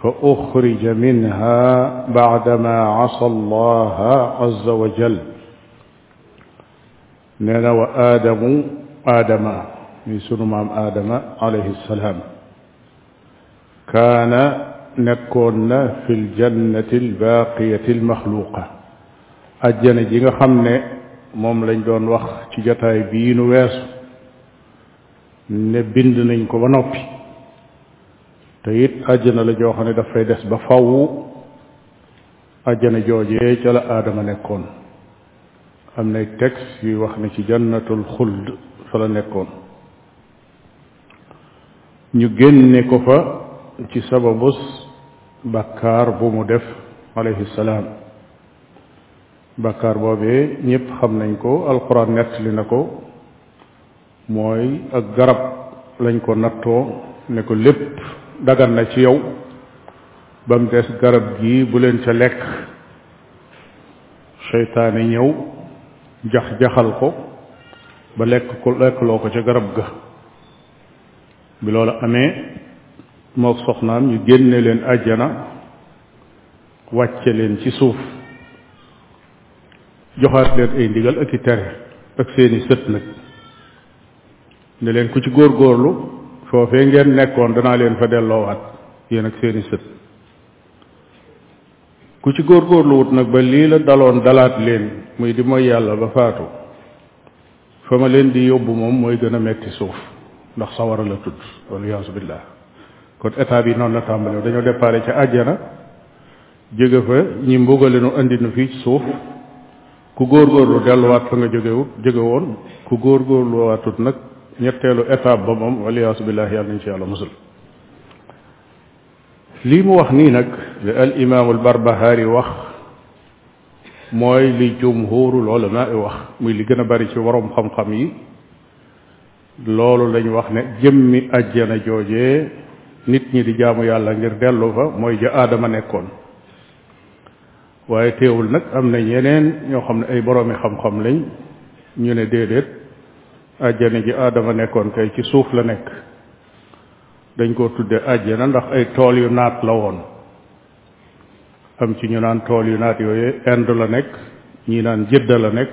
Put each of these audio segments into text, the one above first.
fa uxrija minha baadama asa allaha azza wa jal nee na wa aadamu aadama mi sunu maam aadama alayhi salaam kaana nekkoon na fi ljannati albaqiyati almaxluqa ajjana ji nga xam ne moom lañ doon wax ci jataay bii nu weesu ne bind nañ ko ba noppi te it àjjana la joo xam ne dafay des ba faww àjjana joojee ca la aadama nekkoon am nay texte yuy wax ne ci jannatul xuld fa la nekkoon ñu génne ko fa ci sababus bàkkaar bu mu def alayhi salaam bàkkaar boobee ñépp xam nañ ko alquran nettali na ko mooy ak garab lañ ko nattoo ne ko lépp dagan na ci yow ba mu des garab gii bu leen ca lekk seytaane ñëw jax-jaxal ko ba lekk ko lekkloo ko ca garab ga bi loolu amee mook soxnaam ñu génne leen àjjana wàcce leen ci suuf joxaat leen ay ndigal ak i tere ak seeni sët nag ne leen ku ci góorgóorlu foofee ngeen nekkoon danaa leen fa delloowaat yéen ak seeni sët ku ci góorgóorlu wut nag ba lii la daloon dalaat leen muy di mooy yàlla ba faatu fa ma leen di yóbbu moom mooy gën a metti suuf ndax sawara la tudd wala yaasu billah kon état bi noonu la tàmbale dañoo déparé ca àjjana jóge fa ñi mbugale nu andi nu fii ci suuf ku góorgóorlu delluwaat fa nga jógewut jóge woon ku góorgóorluwaatut nag ñetteelu étape ba moom waliyaasu billahi yàlla nañ ci yàlla musul lii mu wax nii nag li al imaamul barbahaari wax mooy li jumhurul ulama wax muy li gën a bari ci waroom xam-xam yi loolu lañ wax ne jëmmi ajjana joojee nit ñi di jaamu yàlla ngir dellu fa mooy ja aadama nekkoon waaye teewul nag am na ñeneen ñoo xam ne ay boroomi xam-xam lañ ñu ne déedéet ajjana ji aadama nekkoon kay ci suuf la nekk dañ koo tudde ajjana ndax ay tool yu naat la woon am ci ñu naan tool yu naat yooyu Inde la nekk ñi naan Jidda la nekk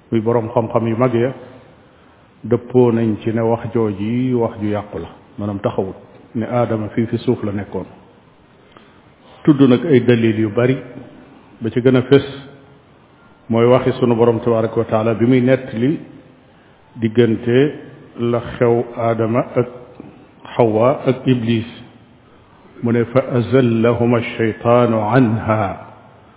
muy boroom xam-xam yu mag ya dëppoo nañ ci ne wax jooju yi wax ju yàqu la maanaam taxawut ne aadama fii fi suuf la nekkoon tudd nag ay dalil yu bari ba ci gën a fés mooy waxi sunu borom tabaraka wa taala bi muy nettali diggante la xew aadama ak xawa ak iblis mu ne fa azallahuma alcheytaanu anha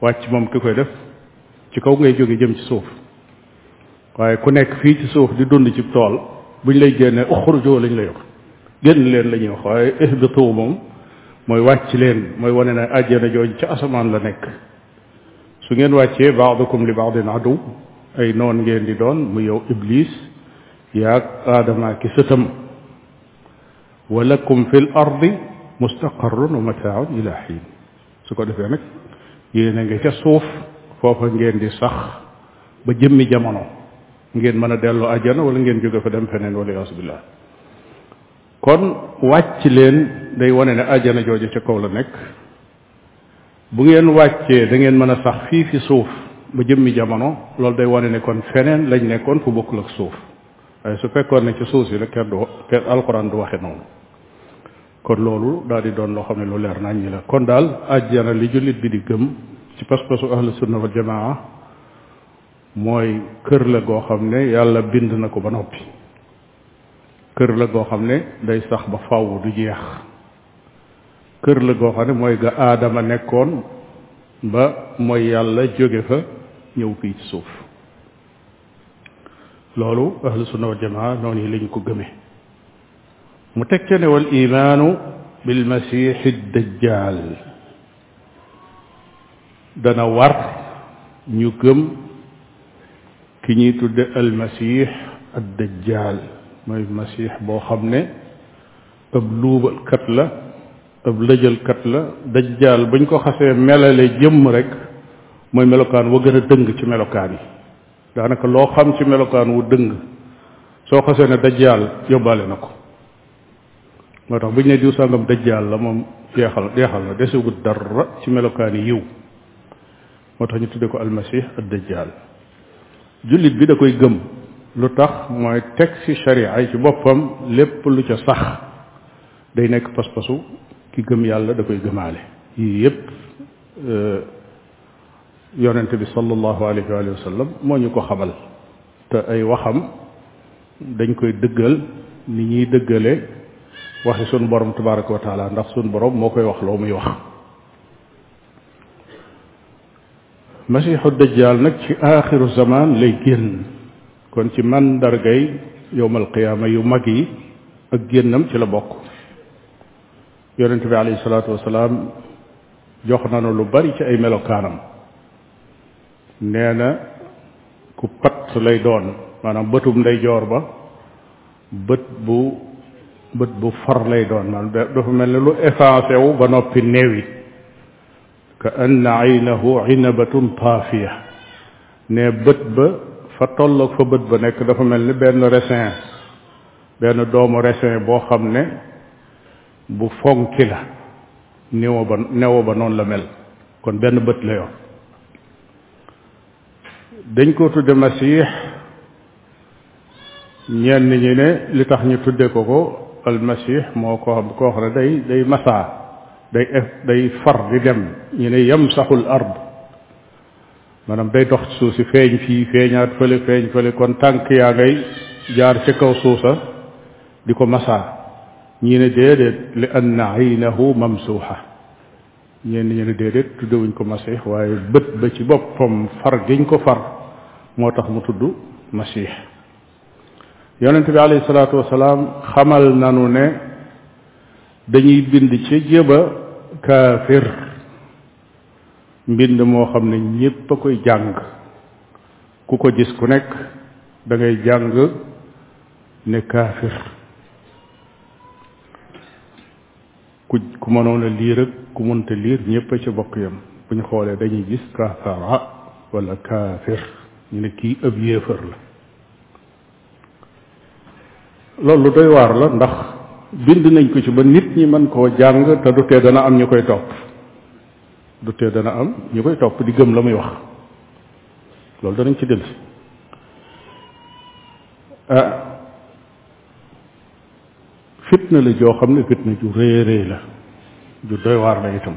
wàcc moom ki koy def ci kaw ngay jóge jëm ci suuf waaye ku nekk fii ci suuf di dund ci tool buñ lay génnee uxurujoo lañ lay wax génn leen la ñuy wax waaye ihbitu moom mooy wàcc leen mooy wane ne àjjana jooju ca asamaan la nekk su ngeen wàccee baadukum li baadin adu ay noon ngeen di doon mu yow iblis yaag aadama ki sëtam wa lakum fi l ardi mustaqarrun wa mataaun ila xiin su ko defee nag yéen a nga ca suuf foofa ngeen di sax ba jëmmi jamono ngeen mën a dellu ajjana wala ngeen jóge fa dem feneen wala yaasu billah kon wàcc leen day wane ne ajjana jooju ca kaw la nekk bu ngeen wàccee da ngeen mën a sax fii fi suuf ba jëmmi jamono loolu day wane ne kon feneen lañ nekkoon fu bokkul ak suuf waaye su fekkoon ne ci suuf si la kenn du kenn alxuraan du waxe noonu kon loolu daal di doon loo xam ne lu leer nañ ñi la kon daal àjjana li jullit bi di gëm ci pas-pasu ahlu sunna wal jamaa mooy kër la goo xam ne yàlla bind na ko ba noppi kër la goo xam ne day sax ba fàww du jeex kër la goo xam ne mooy ga aadama nekkoon ba mooy yàlla jóge fa ñëw fii ci suuf loolu ahlu sunna wal jamaa noonu yi lañ ko gëmee mu teg ca ne wal imaanu bil masiixi dajjaal dana war ñu gëm ki ñuy tudde al masiix ad dajjaal mooy masiix boo xam ne ab luubalkat la ab lëjalkat la dajjaal bañ ko xasee melale jëmm rek mooy melokaan wa gën a dëng ci melokaan yi daanaka loo xam ci melokaan wu dëng soo xasee ne dajjaal yóbbaale na ko moo tax bu ñu ne diw sàngam dajjaal la moom jeexal jeexal na desewu dara ci melokaan yi yiw moo tax ñu tudde ko almasih ad dajjaal jullit bi da koy gëm lu tax mooy teg ci sharia yi ci boppam lépp lu ca sax day nekk pas-pasu ki gëm yàlla da koy gëmaale yii yépp yonent bi sallallahu alayhi wa sallam moo ñu ko xamal te ay waxam dañ koy dëggal ni ñuy dëggale waxi sunu borom tabaraka wa taala ndax sunu borom moo koy wax loo muy wax masiixu dajjaal nag ci aaxiru zaman lay génn kon ci màndargay yowmal qiyaama yu mag yi ak génnam ci la bokk yonente bi alayhi salaatu wasalaam jox nanu lu bari ci ay melokaanam nee na ku pat lay doon maanaam bëtub ndeyjoor ba bët bu bët bu far lay doon maanaam dafa mel ne lu effacé wu ba noppi néewi ka anna aynahu inabatun taafiya ne bët ba fa tolloog fa bët ba nekk dafa mel ni benn raisin benn doomu raisin boo xam ne bu fonki la néew ba néew ba noonu la mel kon benn bët la yor dañ ko tudde masiix ñenn ñi ne li tax ñu tudde ko ko almasix moo ko xam koo xam ne day day masaa day day far di dem ñu ne yamsaxul ard maanaam day dox ci suuf si feeñ fii feeñaat fële feeñ fële kon tànk yaa ngay jaar ca kaw suusa di ko masaa ñii ne déedéet li anna aynahu mamsuuxa ñenn ñi ne déedéet tuddewuñ ko masix waaye bët ba ci boppam far giñ ko far moo tax mu tudd masix yonent bi alayhi salaatu wasalaam xamal nanu ne dañuy bind ci jéba kaafir mbind moo xam ne ñépp a koy jàng ku ko gis ku nekk da ngay jàng ne kaafir ku ku mënoon a liir ak ku mënta liir ñépp a ci bokk yam bu ñu xoolee dañuy gis kaafara wala kaafir ñu ne kii ab yéefar la loolu lu doy waar la ndax bind nañ ko ci ba nit ñi mën koo jàng te du tee dana am ñu koy topp du tee dana am ñu koy topp di gëm la muy wax loolu danañ ci delsi ah fitna la joo xam ne fitna ju rëy rëy la ju doy waar la itam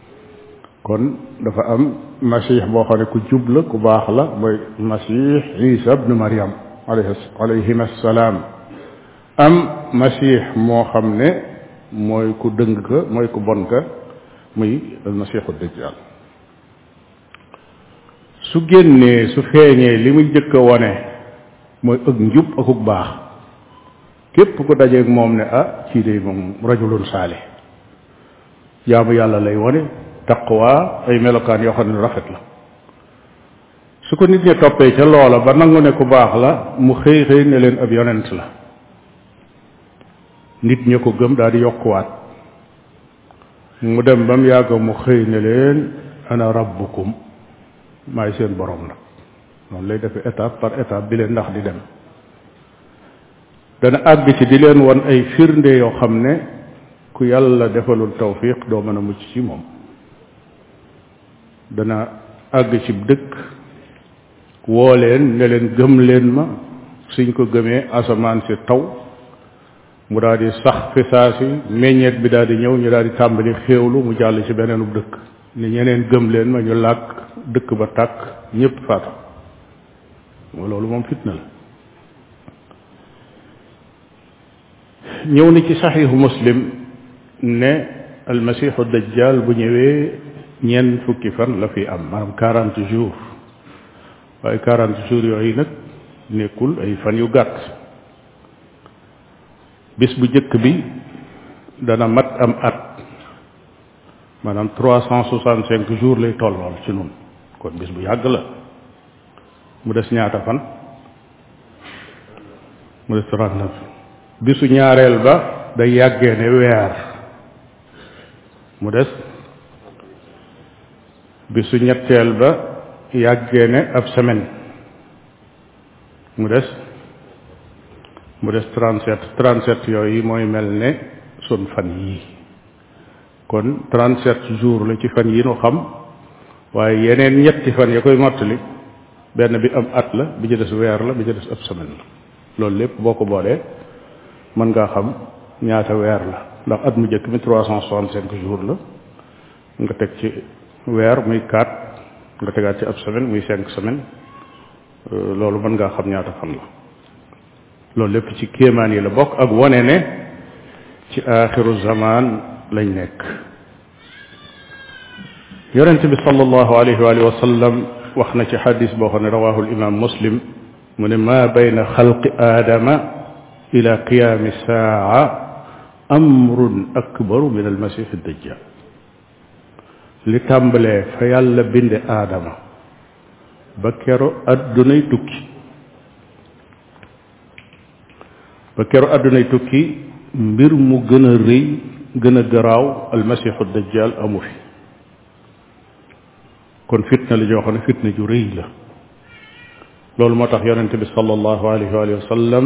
kon dafa am masih boo xam ne ku jub la ku baax la mooy masih isa ibnu mariam alayhi alayhim assalaam am masih moo xam ne mooy ku dëng ka mooy ku bon ka muy almasihu dajjal su génnee su feeñee li muy jëkk a wone mooy ëg njub akuk baax képp ku dajeeg moom ne ah kii day moom rajulun saale jaamu yàlla lay wone taqwa ay melokaan yoo xam ne rafet la su ko nit ñi toppee ca loola ba nangu ne ku baax la mu xëy xëy ne leen ab yonent la nit ña ko gëm daal di yokkuwaat mu dem ba mu yàgg mu xëy ne leen ana rabbukum maay seen borom nag noonu lay defee étape par étape di leen ndax di dem dana àgg ci di leen won ay firnde yoo xam ne ku yàlla defalul tawfiq doo mën a mucc ci moom dana àgg ci dëkk woo leen ne leen gëm leen ma suñ ko gëmee asamaan si taw mu daal di sax fi saa si meññeet bi daal di ñëw ñu daal di tàmbali xéewlu mu jàll ci beneen bu dëkk ni ñeneen gëm leen ma ñu làkk dëkk ba tàkk ñépp faatu moo loolu moom fitna la ñëw na ci saxiixu muslim ne almasiixu dajjal bu ñëwee ñenn fukki fan la fi am maanaam quarante jours waaye quarante jours yooyu nag nekkul ay fan yu gàtt bis bu jëkk bi dana mat am at maanaam trois cent soixante cinq jours lay tollool ci nun kon bis bu yàgg la mu des ñaata fan mu des trente neuf bisu ñaareel ba day yàggee ne weer mu des bisu ñetteel ba yàggee ne ab semaine mu des mu des trente sept trente sept yooyu mooy mel ne sun fan yii kon trente sept jours la ci fan yi nu xam waaye yeneen ñetti fan ya koy mottali benn bi am at la bi ci des weer la bi ci des ab semaine la loolu lépp boo ko boolee mën ngaa xam ñaata weer la ndax at mu njëkk mi trois cent soixante cinq jours la nga teg ci weer muy quatre nga tegaat ci ab semaine muy cinq semaine loolu mën ngaa xam ñaata fan la loolu lépp ci kéemaan yi la bokk ak wone ne ci aaxiru zamaan lañ nekk yonente bi sallallahu alayhi wa alihi wa sallam wax na ci xadis boo xam ne rawahu limam muslim mu ne ma bayna xalqi aadama ila qiyaami saa amrun akbaru min al masih dajjal li tàmbalee fa yàlla binde aadama ba kero addunay tukki ba kero addunay tukki mbir mu gën a rëy gën a garaaw al masih dajjal amu fi kon fitna la joo xam ne fitna ju rëy la loolu moo tax yonente bi sallallahu alayhi wa sallam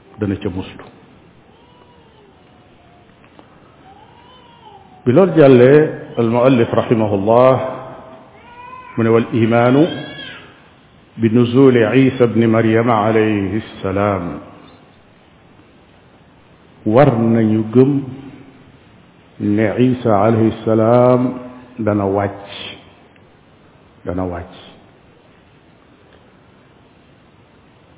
dana ca muslu bi loolu jàllee almuallif rahimahullah mu ne wal imaanu bi nuzuli isa bni maryama alayhi salaam war nañu gëm ne isa alayhi salaam dana wàcc dana wàcc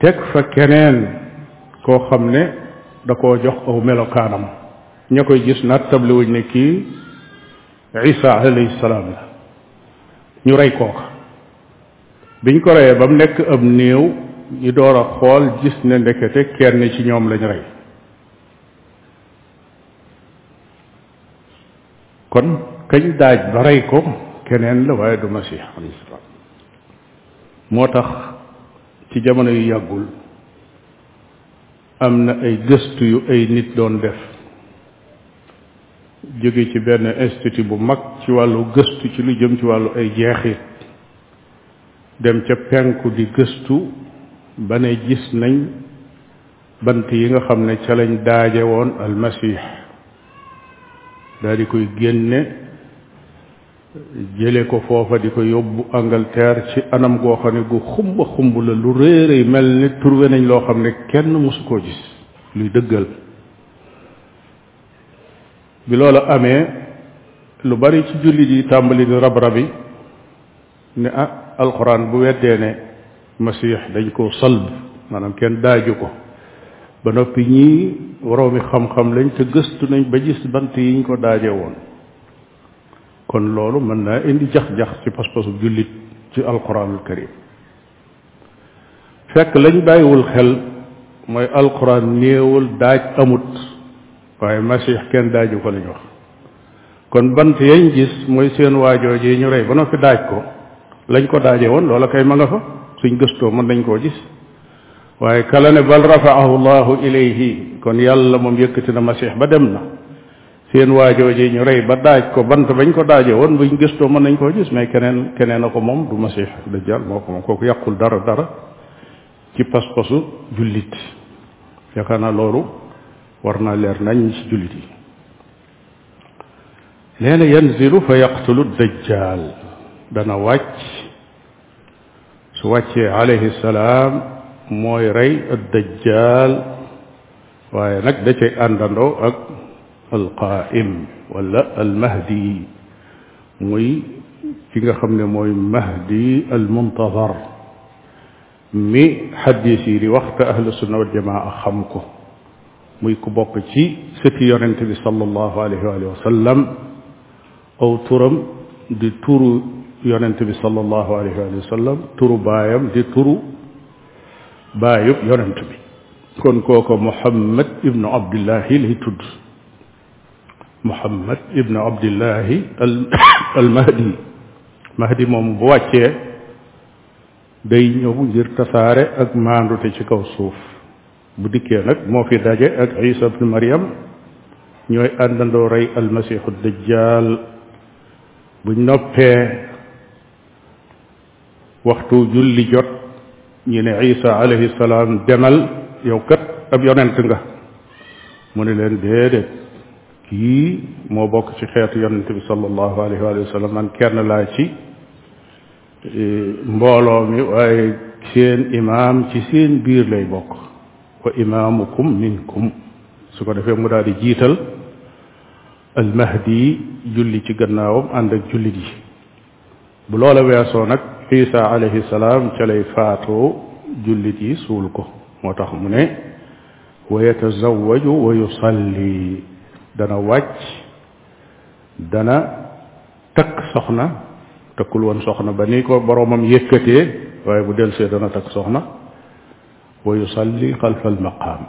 teg fa keneen koo xam ne da koo jox aw melokaanam ña koy gis naat table wuñ ne kii isa alayhi salaam la ñu rey kooka biñ ko reyee ba mu nekk ab néew ñu door a xool gis ne ndekete kenn ci ñoom lañ rey kon kañ daaj ba rey ko keneen la waaye du masih alayhi salaam moo tax ci jamono yu yàggul am na ay gëstu yu ay nit doon def jóge ci benn institut bu mag ci wàllu gëstu ci lu jëm ci wàllu ay jeexit dem ca penku di gëstu ba ne gis nañ bant yi nga xam ne ca lañ daaje woon almasix daal di koy génne jële ko foofa di ko yóbbu Angleterre ci anam goo xam ne gu xumba xumb la lu réeréy mel ni trouvé nañ loo xam ne kenn mosu koo gis luy dëggal bi loolu amee lu bari ci jullit yi tàmbali di rab-rabi ne ah alxuraan bu weddee ne masiix dañ koo salb maanaam kenn daaju ko ba noppi ñii waroomi xam-xam lañ te gëstu nañ ba gis bant yiñ ko daaje woon kon loolu mën naa indi jax-jax ci pas-pasu jullit ci alquranul karim fekk lañ bàyyiwul xel mooy alquran néewul daaj amut waaye masix kenn daaju ko lañ wax kon bant yañ gis mooy seen waajoo ji ñu rey ba noppi daaj ko lañ ko daaje woon loola kay ma nga fa suñ gëstoo mën nañ koo gis waaye kala ne bal rafaahu llahu ilayhi kon yàlla moom yëkkati na masix ba dem na seen waajoo ji ñu rey ba daaj ko bant bañ ko daaje woon buñ gëstoo mën nañ koo gis mais keneen keneen a ko moom du masix dajjal moo ko moom kooku yàqul dara dara ci pas-pasu jullit yaakaar naa loolu war naa leer nañ ci jullit yi nee na yanzilu fa yaqtulu dajjal dana wàcc su wàccee alayhi salaam mooy rey ad dajjal waaye nag da cay àndandoo ak alqaim wala almahdi muy ki nga xam ne mooy mahdi almuntazar mi xadis yi di wax te ahlu sunna wal jamaa xam ko muy ku bokk ci sëti yonente bi sallallahu alayhi wa sallam aw turam di turu yonent bi sallallahu alayhi wa sallam turu baayam di turu baayub yonent bi kon kooko muhammad ibnu abdillahi lay tudd muhammad ibnu abdillahi al al mahdi mahdi moomu bu wàccee day ñëw ngir tasaare ak maandute ci kaw suuf bu dikkee nag moo fi daje ak isa ibnu mariam ñooy àndandoo rey almasiixu dajjaal buñ noppee waxtu julli jot ñu ne isa alayhi salaam demal yow kat ab yonent nga mu ne leen déedéet kii moo bokk ci xeetu yonent bi sallallahu alayhi wa sallam man kenn laa ci mbooloo mi waaye seen imaam ci seen biir lay bokk wa imaamukum minkum su ko defee mu daal di jiital almahdi julli ci gannaawam ànd ak jullit yi bu loola weesoo nag isa alayhi salaam ca lay faatoo jullit yi suul ko moo tax mu ne wa yatazawaju wa yusalli dana wàcc dana takk soxna takkul woon soxna ba ni ko boroomam yëkkatee waaye bu delsee dana takk soxna wa yusalli xalfa al maqaam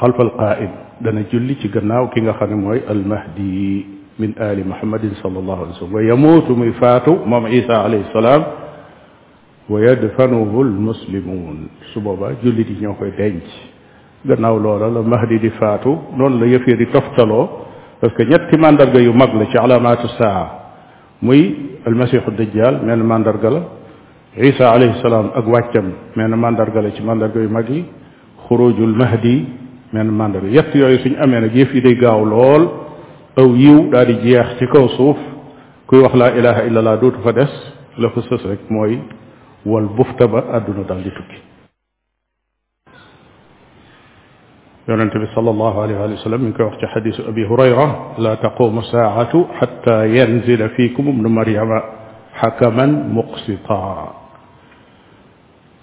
xalfa al qaa'im dana julli ci gannaaw ki nga xam ne mooy al mahdi min ali muhammadin sallallahu alayhi wa sallam wa yamuutu muy faatu moom isa alayhi salaam wa yadfanuhu almuslimun su booba jullit yi ñoo koy denc gannaaw loola la mahdi di faatu noonu la yëf yi di toftaloo parce que ñetti mandarga yu mag la ci alaamaatu saa muy almasiixu dajjal menn mandarga la isa alayhi salaam ak wàccam menn mandarga la ci mandarga yu mag yi xurujul mahdi menn mandarga yett yooyu suñ amee nag yëf yi day gaaw lool aw yiw daal di jeex ci kaw suuf kuy wax laa ilaha illa allah dootu fa des la fa sës rek mooy wal bufta ba àdduna daal di tukki yonent bi sallallahu alayhi wa sallam mi ngi koy wax ci xadisu abi hurayra la taqumu saatu xatta yanzila fiikum ibnu maryama xakaman muqsita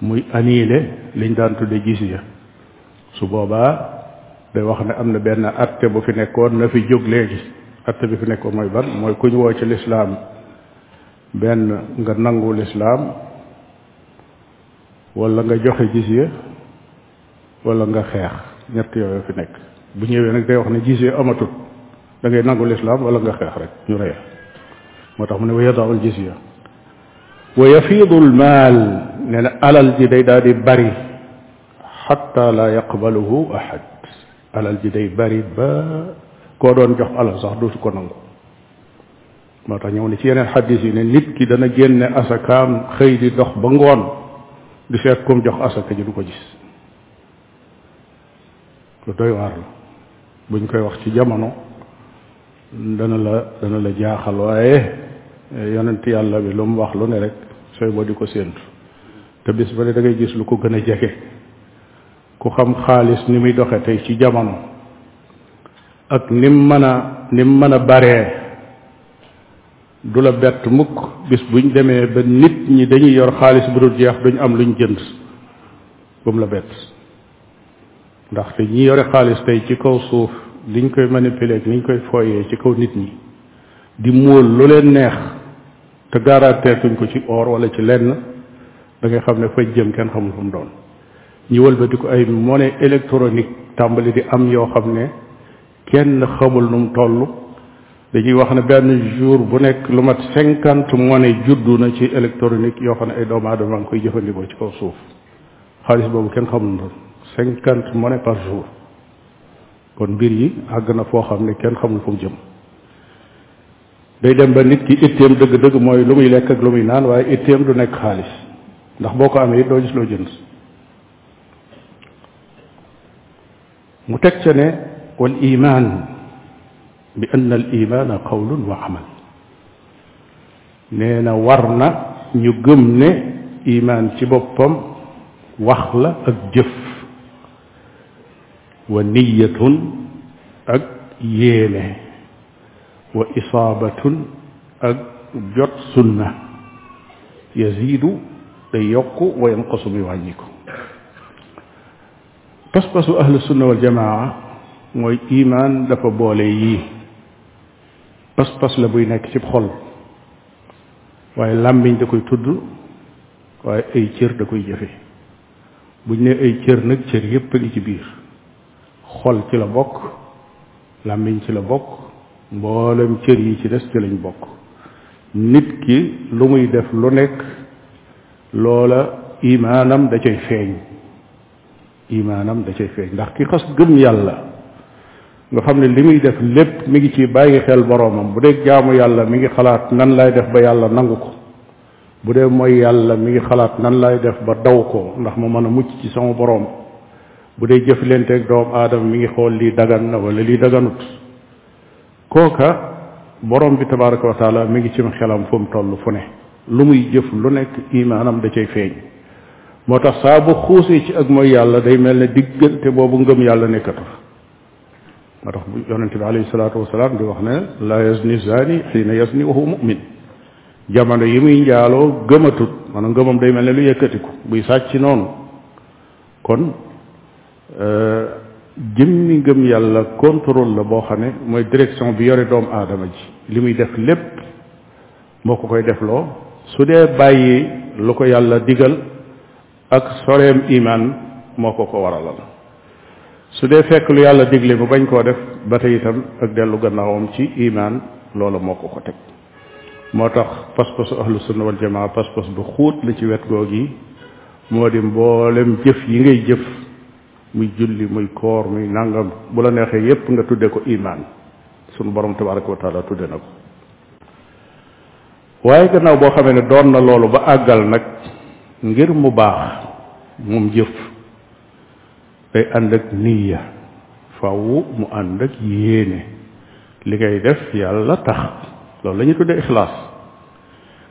muy annulé liñ daan tudde gis ya su boobaa day wax ne am na benn atte bu fi nekkoon na fi jóg léegi atte bi fi nekkoon mooy ban mooy kuñ woo ci lislaam benn nga nangu lislaam wala nga joxe gis ya wala nga xeex ñett yooyu fi nekk bu ñëwee nag day wax ne jizya amatul da ngay nangu lislaam wala nga xeex rek ñu rey moo tax mu ne wa yadaul jizya wa yafiidu lmaal nee na alal ji day daal di bari xatta la yaqbaluhu ahad alal ji day bari ba koo doon jox alal sax dootu ko nangu moo tax ñëw ne ci yeneen xaddis yi ne nit ki dana génne asakaam xëy di dox ba ngoon di seet kum jox asaka ji du ko gis lu doy waar la buñ koy wax ci jamono dana la dana la jaaxal waaye yonent yàlla bi lu mu wax lu ne rek sooy boo di ko séentu te bis ba ne da ngay gis lu ko gën a jege ku xam xaalis ni muy doxe tey ci jamono ak nim mën a nim mën a baree du la bett mukk bis buñ demee ba nit ñi dañuy yor xaalis bu dul jeex duñ am luñ jënd bu mu la bett ndaxte ñi yore xaalis tey ci kaw suuf liñ koy manipuler ak niñ koy foyee ci kaw nit ñi di móol lu leen neex te garanteetuñ ko ci or wala ci lenn da ngay xam ne fay jëm kenn xamul fu mu doon ñu wëlbati ko ay monnaie électronique tàmbali di am yoo xam ne kenn xamul nu mu toll dañuy wax ne benn jour bu nekk lu mat cinquante monnaie juddu na ci électronique yoo xam ne ay doomu aadama ngi koy jëfandikoo ci kaw suuf xaalis boobu kenn xamul noonu cinquante monnaie par jour kon mbir yi àgg na foo xam ne kenn xamul fu mu jëm day dem ba nit ki itteem dëgg-dëgg mooy lu muy lekk ak lu muy naan waaye itteem du nekk xaalis ndax boo ko amee it doo gis loo jënd mu teg ca ne wal iman bi ann al imaana qawlun wa amal nee na war na ñu gëm ne imaan ci boppam wax la ak jëf wa niyatun ak yéene wa isaabatun ak jot sunna yaziidu day yokk wa yanqasu muy wàññiku pas-pasu ahlu sunna wal jamaa mooy imaan dafa boole yii pas-pas la buy nekk ci xol waaye làmmiñ da koy tudd waaye ay cër da koy jëfe buñ ne ay cër nag cër yépp a ngi ci biir xol ci la bokk làmmiñ ci la bokk mboolem cër yi ci des ci lañ bokk nit ki lu muy def lu nekk loola imaanam da cay feeñ imaanam da cay feeñ ndax ki xas gëm yàlla nga xam ne li muy def lépp mi ngi ci bàyyi xel boroomam bu dee jaamu yàlla mi ngi xalaat nan lay def ba yàlla nangu ko bu dee mooy yàlla mi ngi xalaat nan lay def ba daw ko ndax ma mën a mucc ci sama boroom bu dee jëflanteeg doom aadama mi ngi xool lii dagan na wala lii daganut kooka borom bi tabaraka wa taala mi ngi cim xelam fu mu toll fu ne lu muy jëf lu nekk imaanam da cay feeñ moo tax saa bu xuusee ci ak mooy yàlla day mel ne diggante boobu ngëm yàlla nekkatu moo tax bu yonente bi alayhi salaatu wasalaam di wax ne la yazni zani xiina yazni wa huwa mu'min jamono yi muy njaaloo gëmatut maanaam ngëmam day mel ne lu yëkkatiku buy sàcc noonu kon jëmmi ngëm yàlla contrôle la boo xam ne mooy direction bi yore doomu aadama ji li muy def lépp moo ko koy defloo su dee bàyyi lu ko yàlla digal ak soreem iman moo ko ko waralal su dee fekk lu yàlla digle mu bañ koo def ba tey itam ak dellu gannaawam ci iman loola moo ko ko teg moo tax pas-pasu ahlu sunna wal jamaa pas-pas bu xuut la ci wet goog yi moo di mboolem jëf yi ngay jëf muy julli muy koor muy nangam bu la neexee yépp nga tudde ko iman sunu borom tabaraka wa taala tudde na ko waaye gannaaw boo xamee ne doon na loolu ba àggal nag ngir mu baax moom jëf day ànd ak niya faw mu ànd ak yéene li ngay def yàlla tax loolu la ñu tuddee ixlaas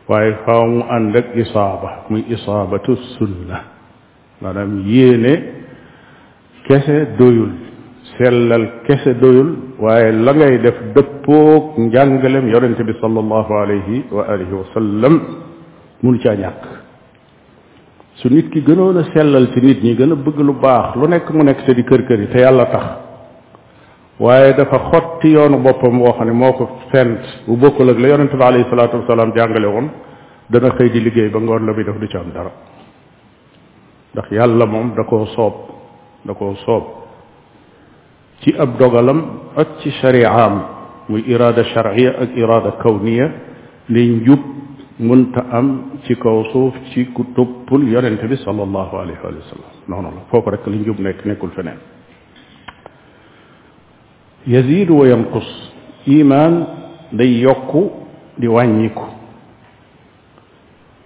waaye faw mu ànd ak isaaba muy isaabatu sunna maanaam yéene kese doyul sellal kese doyul waaye la ngay def dëppoog njàngalem yonente bi sallallahu alayhi wa alihi wa sallam mun caa ñàkk su nit ki gënoon a sellal ci nit ñi gën a bëgg lu baax lu nekk mu nekk te di kër kër yi te yàlla tax waaye dafa xotti yoonu boppam woo xam ne moo ko fent bu bokkul ak la yonente bi alayhi salaatu wasalaam jàngale woon dana xëy di liggéey ba ngoon la bi def du ci am dara ndax yàlla moom da koo soob da koo soob ci ab dogalam ak ci shariaam muy iraada sharia ak iraada kawniya ne njub mënta am ci kaw suuf ci ku toppul yonente bi sallallahu alayhi wa sallam noonu la foofu rek la njub nekk nekkul feneen yazidu wa yanqus iman day yokku di wàññiku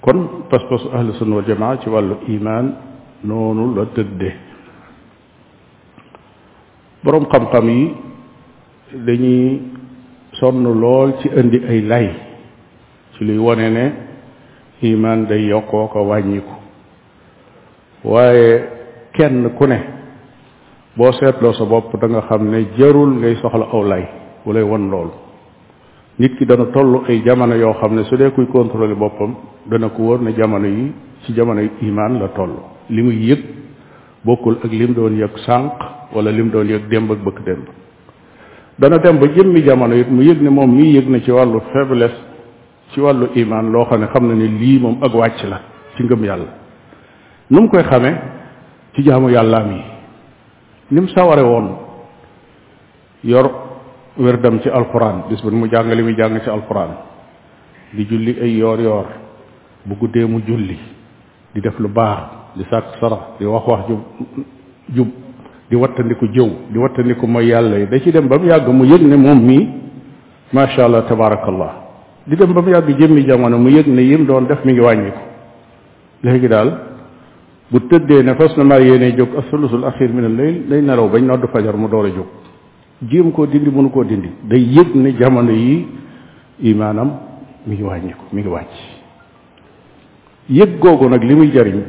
kon pas-pasu ahlu sunna wal jamaa ci wàllu imaan noonu la tëdde boroom xam-xam yi dañuy sonn lool ci indi ay lay ci luy wone ne imaan day yokkoo ko wàññiku waaye kenn ku ne boo seetloo sa bopp da nga xam ne jarul ngay soxla aw lay bu lay won loolu nit ki dana toll ay jamono yoo xam ne su dee kuy contrôler boppam dana ko wóor ne jamono yi ci jamono yi imaan la toll li muy yëg bokkul ak lim doon yëg sànq wala lim doon yëg démb ak bëkk démb dana dem ba jëmmi jamono it mu yëg ne moom mii yëg na ci wàllu faiblesse ci wàllu imaan loo xam ne xam na ne lii moom ak wàcc la ci ngëm yàlla nu mu koy xamee ci jaamu yàllaam yi ni mu saware woon yor wér dem ci alquran bis bu mu jàng li muy jàng ci alquran di julli ay yoor yoor bu guddee mu julli di def lu baax di sàkk sarax di wax wax jub jub di wattandiku jëw di wattandiku mooy yàlla yi da ci dem ba mu yàgg mu yëg ne moom mii macha allah tabarakallah di dem ba mu yàgg jëmmi jamono mu yëg ne yim doon def mi ngi wàññiku léegi daal bu tëddee ne fas na maa yéene jóg asulusul axir min al layl day nelaw bañ noddu fajar mu door a jóg jéem koo dindi mënu koo dindi day yëg ne jamono yi imaanam mi ngi wàññiku mi ngi wàcc yëg googu nag li muy jariñ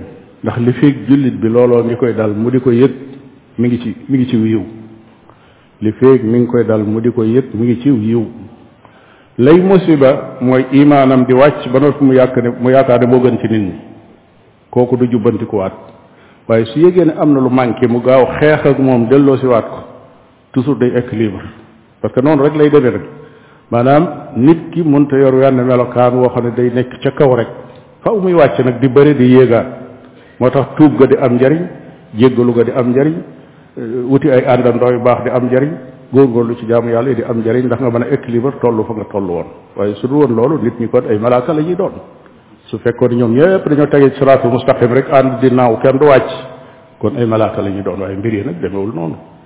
ndax li feeg jullit bi looloo ngi koy dal mu di ko yëg mi ngi ci mi ngi ci yiw li feeg mi ngi koy dal mu di ko yëg mi ngi ci yiw lay musiba mooy imaanam di wàcc ba noppi mu yàkk ne mu yaakaar ne moo gën ci nit ñi kooku du jubbantikuwaat waaye su yëgee ne am na lu manqué mu gaaw xeex ak moom delloo si waat ko toujours day équilibre parce que noonu rek lay demee rek maanaam nit ki mënta yor wenn melokaan woo xam ne day nekk ca kaw rek faw muy wàcc nag di bëri di yéegaat moo tax tuub ga di am njariñ jéggalu ga di am njariñ wuti ay àndandoo yu baax di am njariñ góorgóorlu ci jaamu yàlla yi di am njariñ ndax nga mën a équilibre toll fa nga toll woon waaye su dul woon loolu nit ñi kon ay malaaka la ñuy doon su fekkoon ñoom ñëpp dañoo tegee ci siraatul mustaqim rek ànd di naaw kenn du wàcc kon ay malaaka la ñuy doon waaye mbir yi nag demewul noonu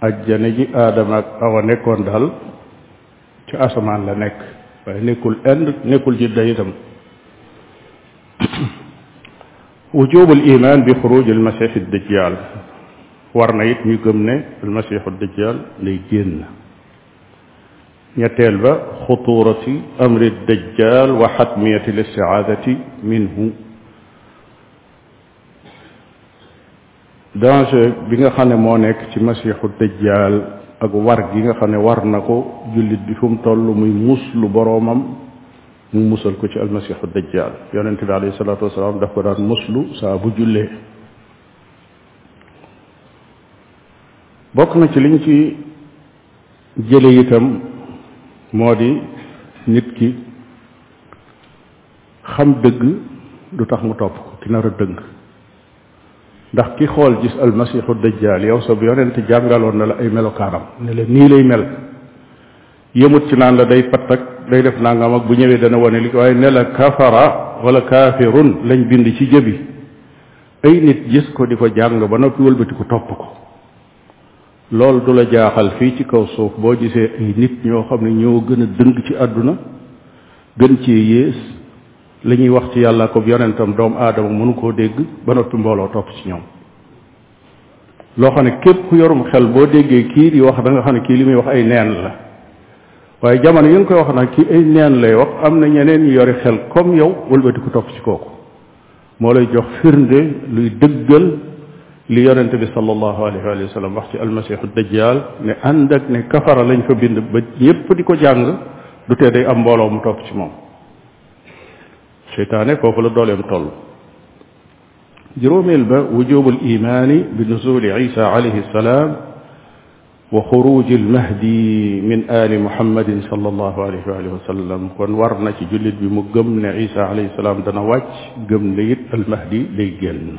ajjana ji aadama ak awa nekkoon daal ci asamaan la nekk waaye nekkul ind nekkul jidda itam wujub al iman bi xuruj al masih ad dajjal war na it ñu gëm ne al masih ad dajjal lay génn ñetteel ba xuturati amri ad dajjal wa xatmiyati al istiaadati minhu danger bi nga xam ne moo nekk ci masiixu dajjaal ak war gi nga xam ne war na ko jullit bi fu mu toll muy muslu boroomam mu musal ko ci almasiixu dajjaal yonente bi alayhi salaatu wasalaam daf ko daan muslu saa bu jullee bokk na ci liñ ci jële itam moo di nit ki xam dëgg du tax mu topp ko ki nar a dëng ndax ki xool gis almasiixu dajjaal yow sa yonent jàngaloon na la ay melokaanam ne la nii lay mel yëmut ci naan la day patt ak day def nangam ak bu ñëwee dana wane li waaye ne la kafara wala kaafirun lañ bind ci jëbi ay nit gis ko di ko jàng ba noppi wëlbati ko topp ko loolu du la jaaxal fii ci kaw suuf boo gisee ay nit ñoo xam ne ñoo gën a dëng ci àdduna gën cee yées li ñuy wax ci yàlla ko yonentam doom aadama mënu koo dégg ba noppi mbooloo topp ci ñoom loo xam ne képp ku yorum xel boo déggee kii di wax da nga xam ne kii li muy wax ay neen la waaye jamono yi nga koy wax nag kii ay neen lay wax am na ñeneen ñu yore xel comme yow wëlbati ko topp ci kooku moo lay jox firnde luy dëggal li yonente bi sallallahu alayhi wa sallam wax ci almasihu dajjal ne ànd ak ne kafara lañ fa bind ba ñépp di ko jàng du tee day am mbooloo mu topp ci moom seytaane foofu la dooleem toll juróomeel ba wujubu al imaani bi nuzuli isa alayhi salaam wa xuruji al mahdi min ali muhammadin sallallahu alayhi wa alihi wa sallam kon war na ci jullit bi mu gëm ne isa alayhi salaam dana wàcc gëm ne it al mahdi day génn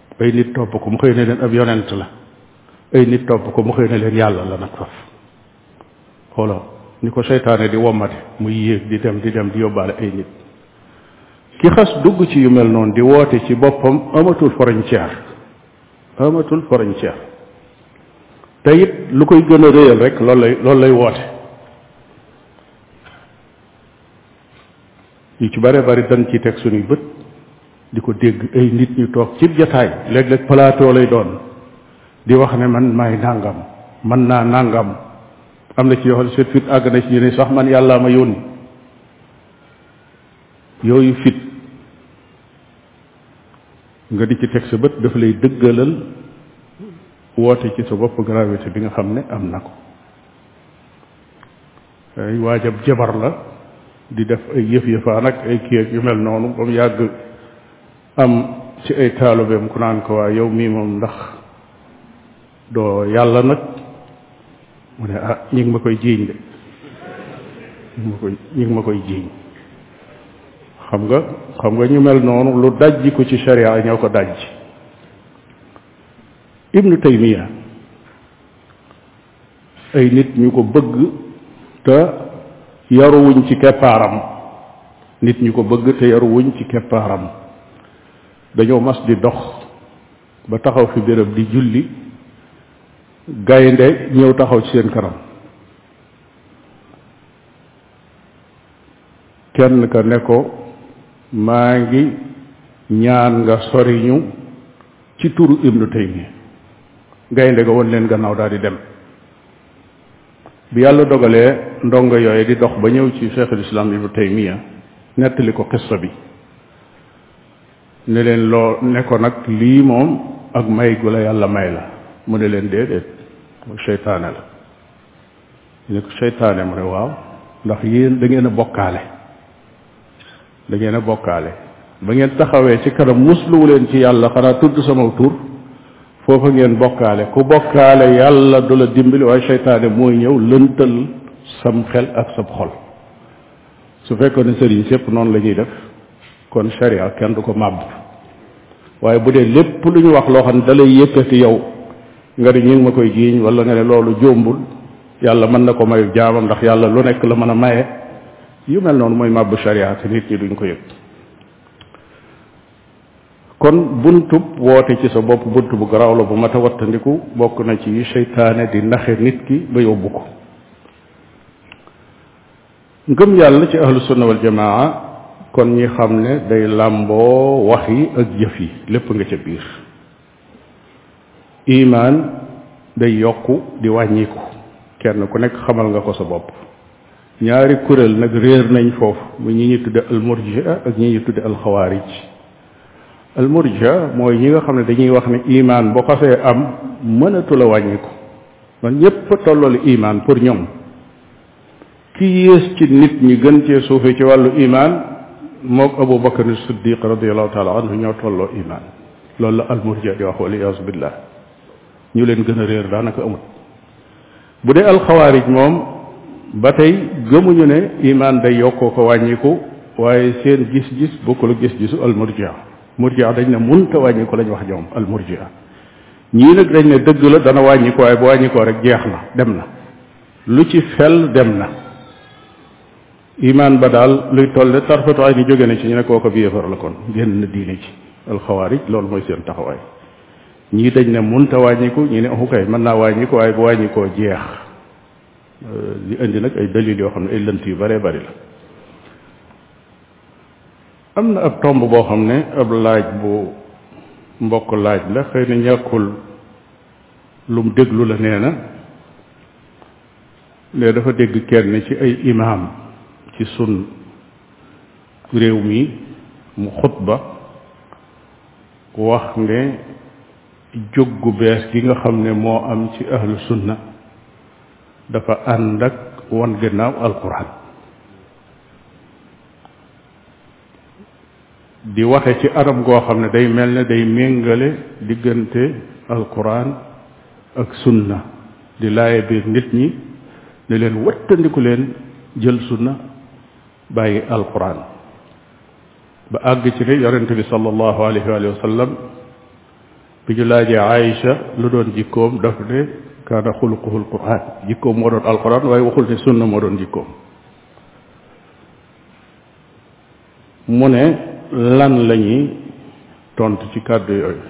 ay nit topp ko mu xëy ne leen ab yonent la ay nit topp ko mu xëy ne leen yàlla la nag faf xooloo ni ko seytaane di wommate muy yéeg di dem di dem di yóbbaale ay nit ki xas dugg ci yu mel noonu di woote ci boppam amatul frontière amatul frontière te it lu koy gën a réyal rek loolu lay loolu lay woote yu ci bare bari dañ ci teg suñuy bët di ko dégg ay nit ñu toog ci jataay léeg-léeg plateau lay doon di wax ne man maay nàngam man naa nàngam am na ci yoo xam ne seen fit àgg na ci ñu ne sax man yàllaa ma yónni yooyu fit nga di ci teg sa bët dafa lay dëggalal woote ci sa bopp gravité bi nga xam ne am na ko ay waajab jabar la di def ay yëf yëfaan ak ay kii ak yu mel noonu ba mu yàgg am ci ay taalubeem ku naan ko waa yow mii moom ndax doo yàlla nag mu ne ah ñi ngi ma koy jiiñ de ñi ngi ma koy ñi ngi ma koy jiiñ xam nga xam nga ñu mel noonu lu dajji ko ci sharia ñoo ko dajji ibnu taymiya ay nit ñu ko bëgg te yaruwuñ ci keppaaram nit ñu ko bëgg te yaruwuñ ci keppaaram dañoo mas di dox ba taxaw fi béréb di julli gaynde ñëw taxaw ci seen kanam kenn ka ne ko maa ngi ñaan nga sori ñu ci turu ibnu taymi gaynde ga woon leen gannaaw daal di dem bi yàlla dogalee ndongo yooyu di dox ba ñëw ci cheikh islam ibnu taymiya nettali ko xissa bi ne leen loo ne ko nag lii moom ak may gu la yàlla may la mu ne leen déedéet mu seytaane la ñu ne ko seytaane mu ne waaw ndax yéen da ngeen a bokkaale da ngeen a bokkaale ba ngeen taxawee ci kanam musluwu leen ci yàlla xanaa tudd sama tur foofa ngeen bokkaale ku bokkaale yàlla du la dimbali waaye seytaane mooy ñëw lëntal sam xel ak sab xol su fekkoon ne sëriñ sépp noonu la ñuy def kon sharia kenn du ko màbb waaye bu dee lépp lu ñu wax loo xam ne da lay yëkkati yow nga ne ñu ngi ma koy jiiñ wala nga ne loolu jóombul yàlla mën na ko mayu jaamam ndax yàlla lu nekk la mën a maye yu mel noonu mooy màbbu sharia te nit ñi duñ ko yëg kon buntub woote ci sa bopp bunt bu garaaw la bu mat a wattandiku bokk na ci seytaane di naxe nit ki ba yóbbu ko ngëm yàlla ci ahlu sunna wal jamaa kon ñi xam ne day làmboo wax yi ak jëf yi lépp nga ca biir imaan day yokk di wàññiku kenn ku nekk xamal nga ko sa bopp ñaari kuréel nag réer nañ foofu mu ñi ñu tudde almurjia ak ñi ñu tudde alxawaarij almurjia mooy ñi nga xam ne dañuy wax ne imaan boo xasee am mënatu la wàññiku man ñépp tolloolu imaan pour ñoom ki yées ci nit ñi gën cee suufe ci wàllu imaan mook abu bakar siddiq radiallahu taala anhu ñoo tolloo imaan loolu la almurja di wax waliyaasu billah ñu leen gën a réer daanaka amul bu dee alxawaarij moom ba tey gëmuñu ne imaan day yokkoo ko wàññiku waaye seen gis-gis bokkul gis-gisu almurjia murjia dañ ne munta wàññiku lañ wax ñoom almurjia ñii nag dañ ne dëgg la dana wàññiku waaye bu wàññikoo rek jeex na dem na lu ci fel dem na imaan ba daal luy tolle tarfatu ay ni jóge na ci ñu ne kooka bi yéefar la kon génn na diine ci alxawaarij loolu mooy seen taxawaay ñii dañ ne munta wàññiku ñi ne ahu kay mën naa wàññiku waaye bu wàññikoo jeex li indi nag ay dalil yoo xam ne ay lënt yu bare bari la am na ab tomb boo xam ne ab laaj bu mbokk laaj la xëy na ñàkkul lum déglu la nee na ne dafa dégg kenn ci ay imaam ci sun réew mi mu xutba wax ne jóg gu bees gi nga xam ne moo am ci ahlu sunna dafa ànd ak wan gannaaw alquran di waxe ci anam goo xam ne day mel ne day méngale diggante alquran ak sunna di laaye biir nit ñi ne leen wattandiku leen jël sunna bàyyi alquran ba àgg ci ne yonente bi sallallahu alayhi wa sallam bi ñu laajee Aïcha lu doon jikkoom daf ne kaana xuluquhu alquran jikkoom moo doon alquran waaye waxul ne sunna moo doon jikkoom mu ne lan la ñuy tontu ci kàddu yooyu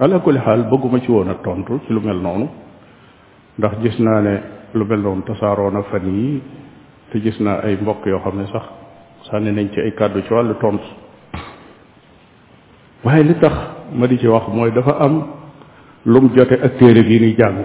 ala kulli xaal bëgguma ci woon a tontu ci lu mel noonu ndax gis naa ne lu mel noonu tasaaroo na fan yi te gis naa ay mbokk yoo xam ne sax sànni nañ ci ay kàddu ci wàllu tontu waaye li tax ma di ci wax mooy dafa am lum jote ak téere bii ni jàng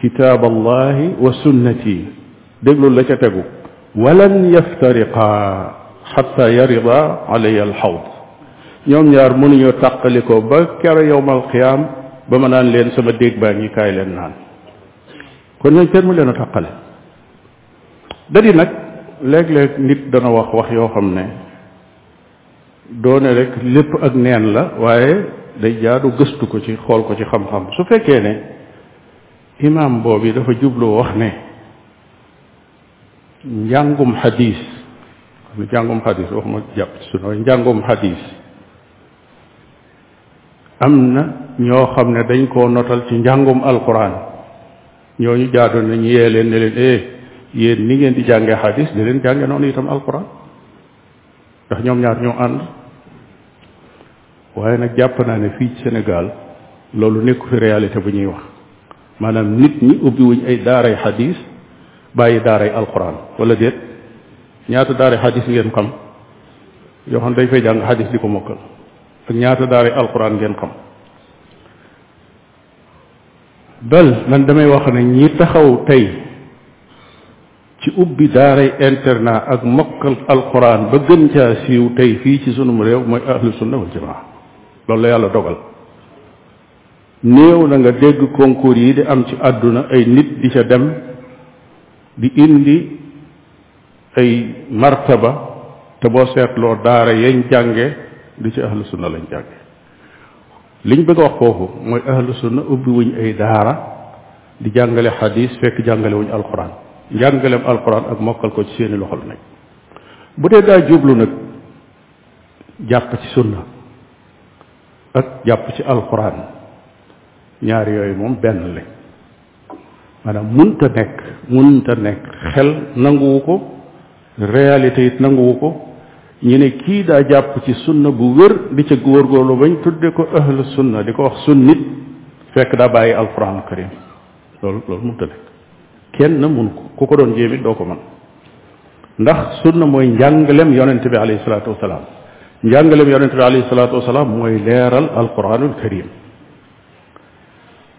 kitaab allahi wa sunnati déglu la ca tegu walan yaftariqa xatta yarida alaya alxawd ñoom ñaar mënuñoo tàqalikoo ba kero yowma alqiyaam ba ma naan leen sama dégg baa ngi kaay leen naan kon ñooñ kenn mu leen a tàqale dadi nag léeg-léeg nit dana wax wax yoo xam ne doone rek lépp ak neen la waaye day jaadu gëstu ko ci xool ko ci xam-xam su fekkee ne imaam boobu dafa jubloo wax ne njàngum xadiis xam ne njàngum xadiis wax ma jàpp ci sunu waaye njàngum xadiis am na ñoo xam ne dañ koo notal ci njàngum alquran ñooñu jaadu nañu yee leen ne leen eh yéen ni ngeen di jàngee xadiis di leen jànge noonu itam alquran ndax ñoom ñaar ñoo ànd waaye nag jàpp naa ne fii ci Sénégal loolu nekku fi réalité bu ñuy wax maanaam nit ñi ubbi wuñ ay daaray xadis bàyyi daaray alquran wala déet ñaata daaray xadis ngeen xam yoo xam dañ fay jàng xadis di ko mokkal ak ñaata daaray alquran ngeen xam bal man damay wax ne ñi taxaw tey ci ubbi daaray internat ak mokkal alquran ba gën caa siiw tey fii ci sunum réew mooy ahlu sunna wal jamaa loolu la yàlla dogal néew na nga dégg concours yi di am ci àdduna ay nit di ca dem di indi ay martaba te boo seetloo daara yañ jànge di ci ahlu sunna lañ jànge liñ bëgg a wax foofu mooy ahlu sunna ubbi wuñ ay daara di jàngale xadis fekk jàngale wuñ alquran njàngaleem alquran ak mokkal ko ci seeni loxo la nekk bu dee daa jublu nag jàpp ci sunna ak jàpp ci alquran ñaar yooyu moom benn lañ maanaam munta nekk munta nekk xel nanguwu ko réalité it nanguwu ko ñu ne kii daa jàpp ci sunna bu wér di ca góorgóorlu bañ tudde ko ahlu sunna di ko wax sunnit fekk daa bàyyi alquran karim loolu loolu munta nekk kenn mun ko ku ko doon jéemit doo ko mën ndax sunna mooy njàngalem yonente bi alayhi salaatu wasalaam njàngalem yonente bi alayhi salaatu wasalaam mooy leeral alquranul karim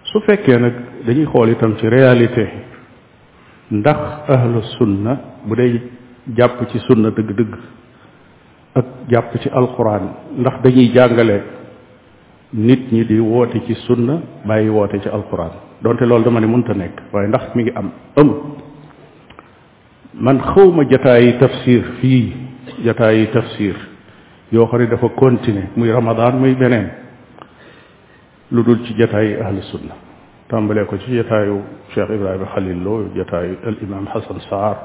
su fekkee nag dañuy xool itam ci réalité ndax ahlu sunna bu dee jàpp ci sunna dëgg-dëgg ak jàpp ci alquran ndax dañuy jàngale nit ñi di woote ci sunna bàyyi woote ci alquran donte loolu dama ne mënta nekk waaye ndax mi ngi am amul man xawma jataayi tafsir fii jataayi tafsir yoo xam ne dafa continuer muy ramadan muy beneen lu dul ci jataayi ahlu sunna tàmbalee ko ci jataayu Cheikh Ibrahima Khalil Lo jataayu al imam Hassan Sarr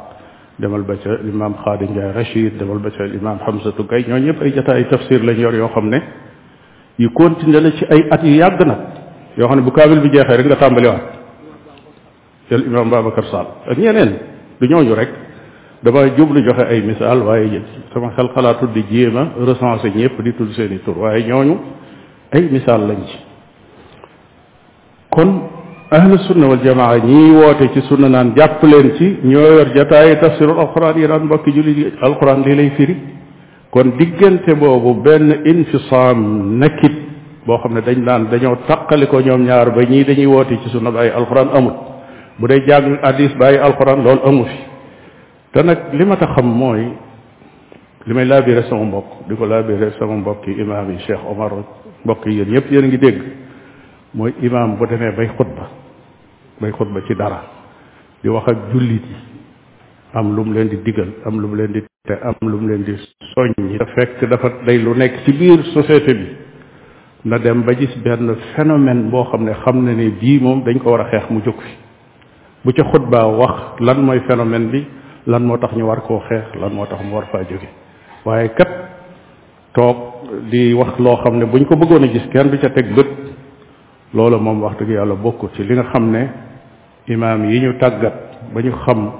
demal ba ca imam Khady Ndiaye Rachid demal ba ca imam Hamzatou Gaye ñoo ñëpp ay jataayu tafsir lañ yor yoo xam ne yu continué la ci ay at yu yàgg nag yoo xam ne bu kaamil bi jeexee rek nga tàmbaliwaat jël imam Babacar Sall ak ñeneen du ñooñu rek dama jublu joxe ay misaal waaye sama xel xalaatul di jéem a recensé ñëpp di tudd seen i tur waaye ñooñu ay misaal lañ ci kon ahlu sunna wal jamaa ñii woote ci sunna naan jàpp leen ci ñoo yor jataayi tafsirul alquran yi daan mbokki julli alquran lii lay firi kon diggante boobu benn infisaam nekkit boo xam ne dañ daan dañoo taqali ko ñoom ñaar ba ñii dañuy woote ci sunna bàyyi alxuraan amul bu dee jàng hadis bàyyi alxuraan loolu amu fi te nag li ma ta xam mooy li may laabire sama mbokk di ko laabire sama mbokki imaam yi Cheikh Omar mbokk yi yéen ñëpp yéen ngi dégg mooy imaam bu demee bay xutba bay xutba ci dara di wax ak jullit yi am lu mu leen di digal am lu mu leen di te am lu mu leen di soññi te fekk dafa day lu nekk ci biir société bi na dem ba gis benn phénomène boo xam ne xam na ne bii moom dañ ko war a xeex mu jóg fi bu ca xutbaa wax lan mooy phénomène bi lan moo tax ñu war koo xeex lan moo tax mu war faa jóge waaye kat toog di wax loo xam ne buñ ko bëggoon a gis kenn du ca teg bët loolu moom wax dëgg yàlla bokkut ci li nga xam ne imaam yi ñu tàggat ba ñu xam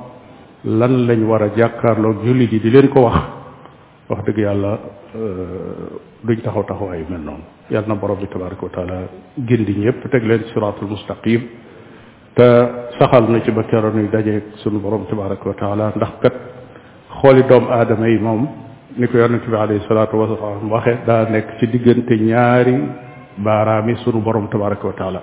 lan lañ war a jàkkaarloog jullit yi di leen ko wax wax dëgg yàlla duñ taxaw taxawaay yu mel noonu yàlla na borom bi tabaraka wa taala gindi ñëpp teg leen siraatul mustaqim te saxal na ci ba keroog nuy dajeeg sunu borom tabaraka wa taala ndax kat xooli doomu aadama yi moom ni ko yonent bi alayhi salaatu wasalaam waxe daa nekk ci diggante ñaari baaraami sunu borom tabaraka wa taala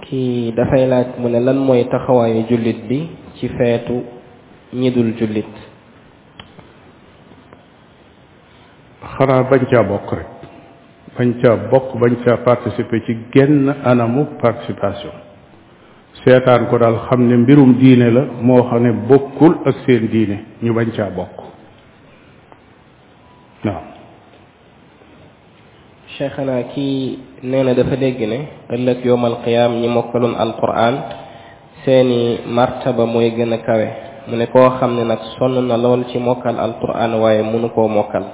kii dafay laaj mu ne lan mooy taxawaayu jullit bi ci feetu ñi dul jullit xanaa bañ caa bokk rek bañ caa bokk bañ caa participer ci genn anamu participation seetaan ko daal xam ne mbirum diine la moo xam ne bokkul ak seen diine ñu bañ caa bokk cheikhana kii nee na dafa dégg ne ëllëg yowmal qiyaam ñi mokkaloon alquran seeni martaba mooy gën a kawe mu ne koo xam ne nag sonn na lool ci mokkal alquran waaye mënu koo mokkal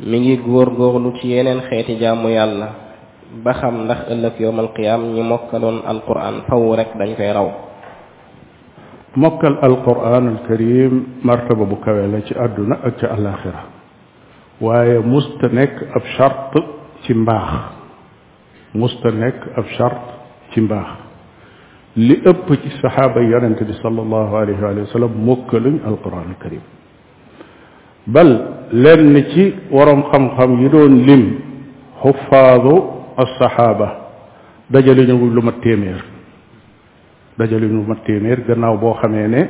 mi ngi góor góorlu ci yeneen xeeti jaamu yàlla ba xam ndax ëllëg yowmal qiyaam ñi mokkaloon alquran faw rek dañ koy raw mokkal alquran alkarim martaba bu kawe la ci àdduna ak ci àllaaxira waaye musta nekk ab chart ci mbaax musta nekk ab chart ci mbaax li ëpp ci saxaaba yonent bi sallallahu alayhi wa sallam mokkaluñ alquran al karim bal lenn ci waroom xam-xam yi doon lim xuffaadu alsaxaaba dajale ñu lu ma téeméer dajale ñu mat téeméer gannaaw boo xamee ne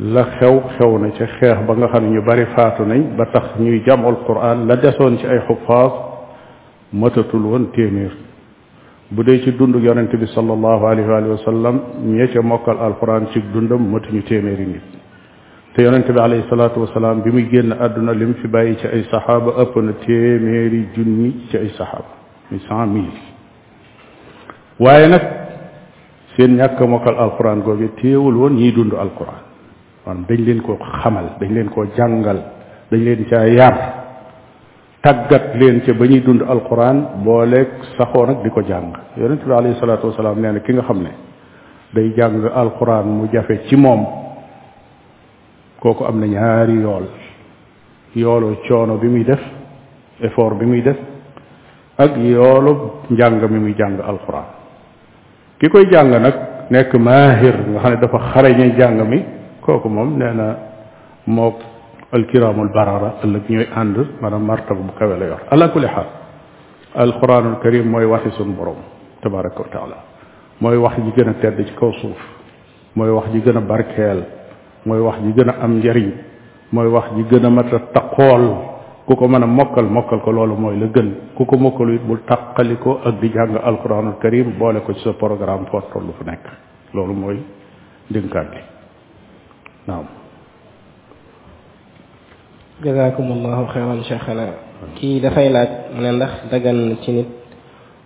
la xew xew na ca xeex ba nga xam ne ñu bari faatu nañ ba tax ñuy jam alquran la desoon ci ay xufaas matatul woon téeméer bu dee ci dund yonent bi sallallahu alayhi wa sallam ñee ca mokkal alquran ci dundam matuñu téeméeri nit te yonent bi alayhi salaatu wasalaam bi muy génn àdduna li mu fi bàyyi ci ay saxaaba ëpp na téeméeri junni ci ay saxaaba muy cent mille waaye nag seen ñàkk a mokkal alquran googu téewul woon ñiy dund alquran maanaam dañ leen koo xamal dañ leen koo jàngal dañ leen caa yar tàggat leen ca ba ñuy dund alquran booleeg saxoo nag di ko jàng yonente bi alayhi salaatu wasalaam nee na ki nga xam ne day jàng alquran mu jafe ci moom kooku am na ñaari yool yoolu coono bi muy def effort bi muy def ak yoolu njàng mi muy jàng alxuraan ki koy jàng nag nekk maahir nga xam ne dafa xarañe jàng mi kooku moom nee na mook alkiraamul barara ëllëg ñooy ànd maanaam martaba bu kawe la yor ala kulli xaal alquranul karim mooy waxi suñu borom tabaraka wa taala mooy wax ji gën a tedd ci kaw suuf mooy wax ji gën a barkeel mooy wax ji gën a am njariñ mooy wax ji gën a mat a taqool ku ko mën a mokkal mokkal ko loolu mooy la gën ku ko mokkalu it bul tàqali ko ak di jàng alquranul karim boole ko ci sa programme foo tollu fu nekk loolu mooy ndénkaan bi naam jazakumullahu xeyran cheikhana kii dafay laaj mu ne ndax dagan na ci nit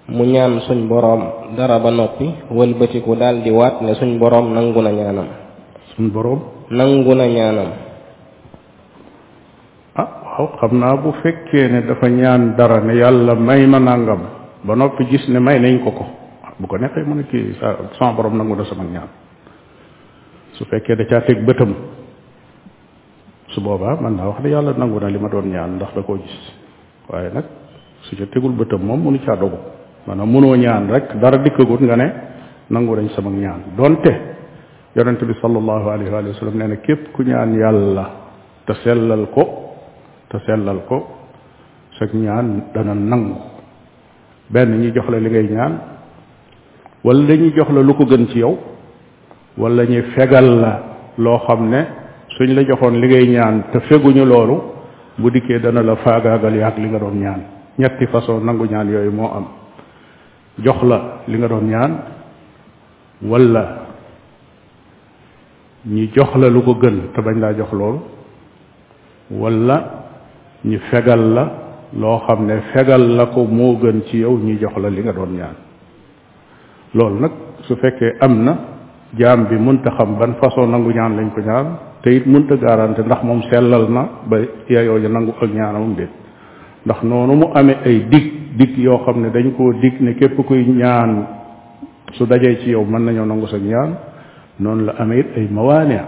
mu ñaan suñ boroom dara ba noppi wëlbatiku daal di waat ne suñ boroom nangu na ñaanam suñ boroom nangu na ñaanam ah waaw xam naa bu fekkee ne dafa ñaan dara ne yàlla may ma nàngam ba noppi gis ne may nañ ko ko bu ko neexee mu ne kii sa sama borom nangu na sama ñaan su fekkee da caa teg bëtam su boobaa man naa wax ne yàlla nangu na li ma doon ñaan ndax da koo gis waaye nag su ca tegul bëtam moom mënu caa dogu maanaam mënoo ñaan rek dara dikkagut nga ne nangu nañ sama ñaan donte yonente bi sallallahu alayhi wa sallam nee na képp ku ñaan yàlla te sellal ko te sellal ko sag ñaan dana nangu benn ñu jox la li ngay ñaan wala dañuy jox la lu ko gën ci yow wala ñu fegal la loo xam ne suñ la joxoon li ngay ñaan te feguñu loolu bu dikkee dana la faagaagal yaag li nga doon ñaan ñetti façon nangu ñaan yooyu moo am jox la li nga doon ñaan wala ñu jox la lu ko gën te bañ laa jox loolu wala ñu fegal la loo xam ne fegal la ko moo gën ci yow ñu jox la li nga doon ñaan loolu nag su fekkee am na jaam bi mënta xam ban façon nangu ñaan lañ ko ñaan te it mënta garanti ndax moom sellal na ba yayoo ja nangu ak ñaanamam déet ndax noonu mu amee ay dig dig yoo xam ne dañ koo dig ne képp kuy ñaan su dajee ci yow mën nañoo nangu sa ñaan noonu la amee it ay mawaane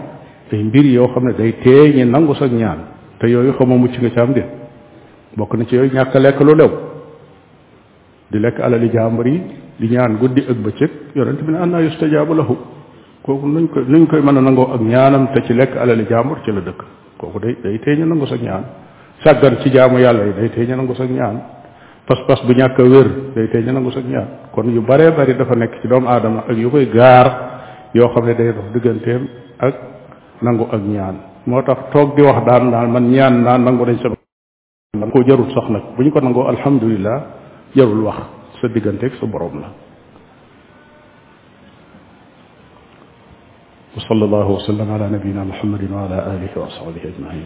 ay mbir yoo xam ne day tee ñi nangu sa ñaan te yooyu xamoo mucc nga ci am de bokk na ci yooyu ñàkk lekk lu lew di lekk alali jàmbur yi di ñaan guddi ak bëccëg yonent bi ne annaa yustajaabu lahu kooku nuñ koy nuñ koy mën a nangoo ak ñaanam te ci lekk alali jàmbur ci la dëkk kooku day day tee ñu nangu sa ñaan sàggan ci jaamu yàlla yi day tee ñu nangu sa ñaan pas-pas bu ñàkk a wér day tey ñu nangu sa ñaan kon yu baree bari dafa nekk ci doomu aadama ak yu koy gaar yoo xam ne day dox digganteem ak nangu ak ñaan moo tax toog di wax daan naan man ñaan naa nangu nañ sama man ko jarul sax nag bu ñu ko nangoo alhamdulilah jarul wax sa digganteeg sa borom la wa sallallahu wa sallam ala nabiyina muhammadin wa ala alihi wa sahbihi ajmain